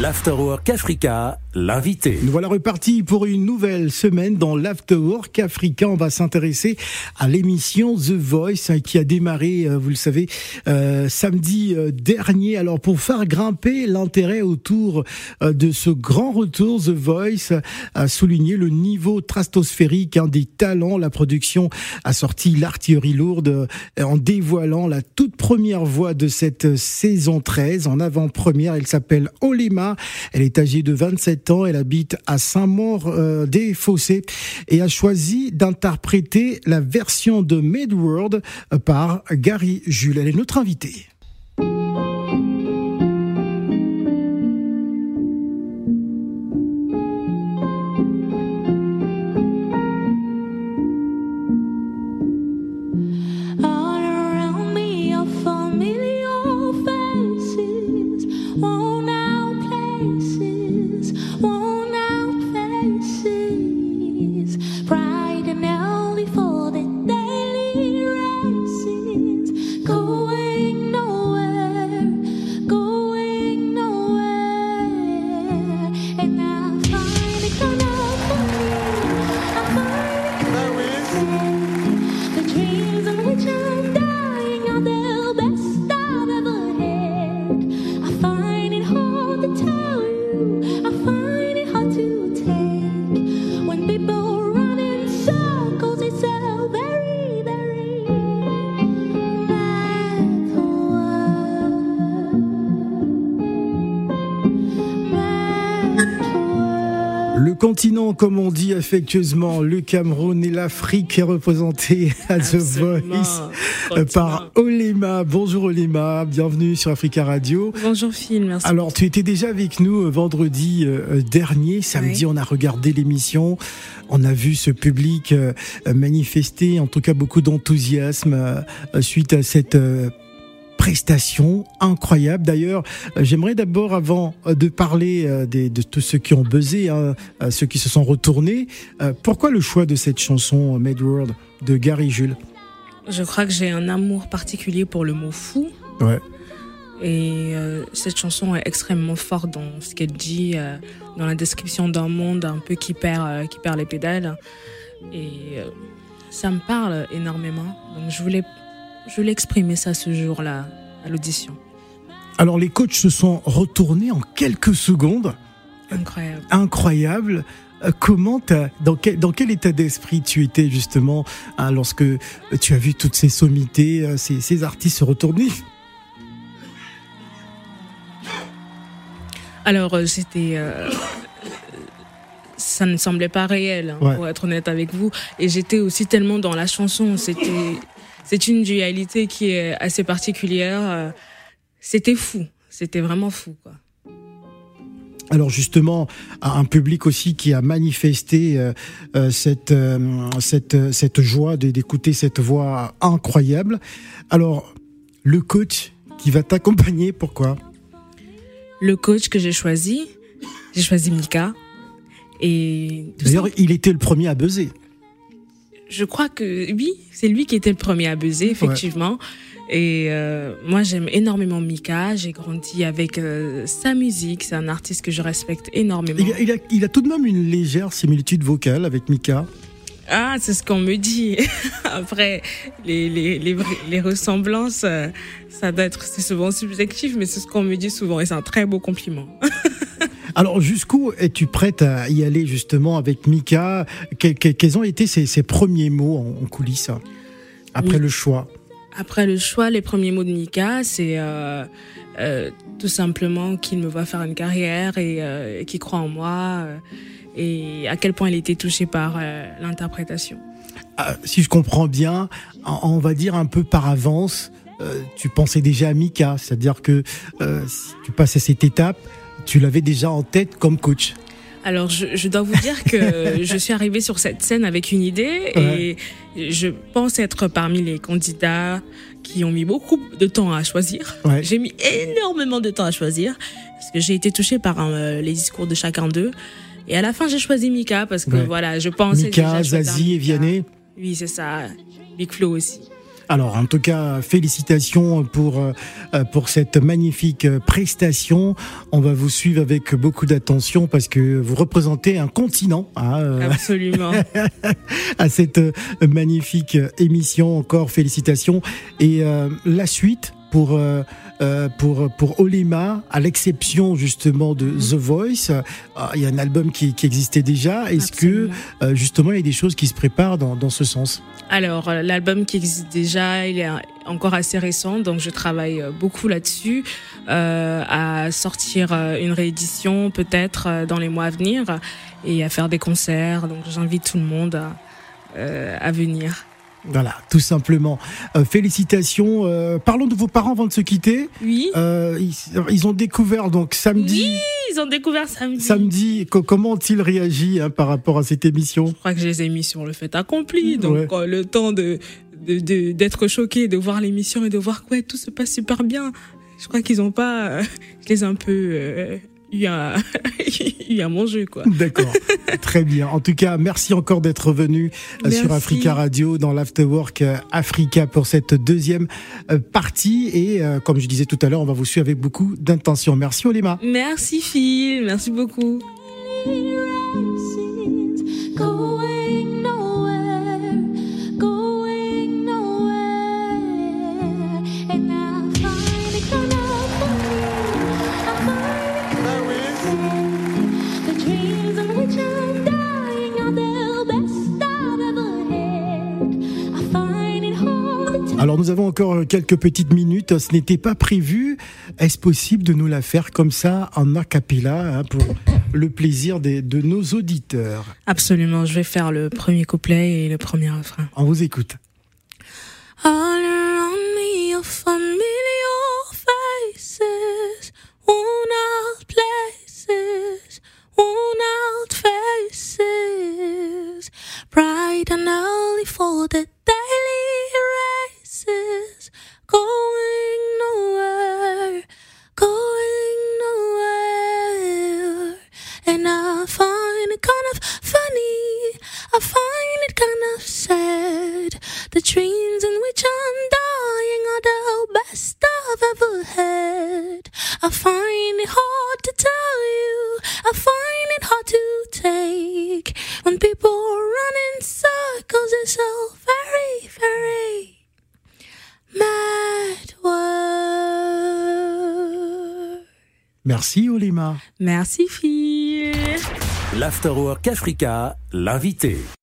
L'Afterwork Africa, l'invité. Nous voilà repartis pour une nouvelle semaine dans l'Afterwork Africa. On va s'intéresser à l'émission The Voice hein, qui a démarré, euh, vous le savez, euh, samedi euh, dernier. Alors pour faire grimper l'intérêt autour de ce grand retour, The Voice a souligné le niveau stratosphérique hein, des talents. La production a sorti l'artillerie lourde en dévoilant la toute première voix de cette saison 13 en avant-première. Elle s'appelle Olema elle est âgée de 27 elle habite à Saint-Maur-des-Fossés euh, et a choisi d'interpréter la version de Made World par Gary Jules. Elle est notre invitée. Continent, comme on dit affectueusement, le Cameroun et l'Afrique est représenté à The Voice euh, par Olema. Bonjour Olema, bienvenue sur Africa Radio. Bonjour Phil, merci. Alors tu étais déjà avec nous euh, vendredi euh, dernier, samedi on a regardé l'émission, on a vu ce public manifester en tout cas beaucoup d'enthousiasme suite à cette prestation incroyable. D'ailleurs, euh, j'aimerais d'abord, avant euh, de parler euh, de tous ceux qui ont buzzé, hein, ceux qui se sont retournés, pourquoi le choix de cette chanson Made World de Gary Jules? Je crois que j'ai un amour particulier pour le mot fou. Ouais. Et cette chanson est extrêmement forte dans ce qu'elle dit, dans la description d'un monde un peu qui perd, qui perd les pédales. Et ça me parle énormément. Donc je voulais je exprimer ça ce jour-là à l'audition. Alors les coachs se sont retournés en quelques secondes. Incroyable. Incroyable. Euh, comment dans quel, dans quel état d'esprit tu étais justement hein, lorsque tu as vu toutes ces sommités, euh, ces, artistes se retourner? Alors euh, c'était ça ne semblait pas réel, hein, pour être honnête avec vous. Et j'étais aussi tellement dans la chanson. C'était c'est une dualité qui est assez particulière. Euh, c'était fou, c'était vraiment fou, quoi. Alors justement, un public aussi qui a manifesté euh, euh, cette, cette, cette joie d'écouter cette voix incroyable. Alors, le coach qui va t'accompagner, pourquoi? Le coach que j'ai choisi, j'ai choisi Mika. Et D'ailleurs, il était le premier à buzzer je crois que oui, c'est lui qui était le premier à buzzer, effectivement. Et euh, moi, j'aime énormément Mika. J'ai grandi avec euh, sa musique. C'est un artiste que je respecte énormément. Il a, il, a, tout de même une légère similitude vocale avec Mika. Ah, c'est ce qu'on me dit. Après, les, les, les, les ressemblances, euh, ça doit être, c'est souvent subjectif, mais c'est ce qu'on me dit souvent et c'est un très beau compliment. Alors, jusqu'où es-tu prête à y aller justement avec Mika? Quels ont été ses, premiers mots en, coulisses après le choix? Après le choix, les premiers mots de Mika, c'est euh, euh, tout simplement qu'il me voit faire une carrière et euh, qu'il croit en moi et à quel point il était touché par l'interprétation. Ah, si je comprends bien, on va dire un peu par avance, tu pensais déjà à Mika, c'est-à-dire que tu passais cette étape, tu l'avais déjà en tête comme coach alors, je, dois vous dire que je suis arrivée sur cette scène avec une idée et je pense être parmi les candidats qui ont mis beaucoup de temps à choisir. J'ai mis énormément de temps à choisir parce que j'ai été touchée par euh, les discours de chacun d'eux. Et à la fin, j'ai choisi Mika parce que voilà, je pense. Mika, Zazie et Vianney. Oui, c'est ça. Big Flo aussi. Alors en tout cas, félicitations pour euh, pour cette magnifique prestation. On va vous suivre avec beaucoup d'attention parce que vous représentez un continent. Hein, euh, Absolument. à cette magnifique émission. Encore félicitations et la suite pour euh, euh, pour pour Olema, à l'exception justement de The Voice, euh, il y a un album qui, qui existait déjà. Est-ce que justement il y a des choses qui se préparent dans, dans ce sens? Alors l'album qui existe déjà, il est encore assez récent, donc je travaille beaucoup là-dessus à sortir une réédition peut-être dans les mois à venir et à faire des concerts. Donc j'invite tout le monde à, à venir. Voilà, tout simplement. Euh, félicitations. Euh, parlons de vos parents avant de se quitter. Oui. Euh, ils, ont découvert donc samedi. Oui, ils ont découvert samedi. Samedi. comment ont-ils réagi hein, par rapport à cette émission? Je crois que je les ai mis sur le fait accompli. Donc le temps de d'être choqué, de voir l'émission et de voir que tout se passe super bien. Je crois qu'ils ont pas. je les ai un peu il y a, il y a mon jeu, quoi. D'accord. Très bien. En tout cas, merci encore d'être venu euh, sur Africa Radio dans l'Afterwork euh, Africa pour cette deuxième euh, partie. Et comme je disais tout à l'heure, on va vous suivre avec beaucoup d'intention. Merci Olima. Merci Phil. Merci beaucoup. Nous avons encore quelques petites minutes, ce n'était pas prévu. Est-ce possible de nous la faire comme ça en a cappella hein, pour le plaisir de nos auditeurs? Absolument, je vais faire le premier couplet et le premier refrain. On vous écoute. Had. I find it hard to tell you, I find it hard to take. When people run in circles, it's so very, very mad world. Merci Olima. Merci Phil. L'Afterwork Africa, l'invité.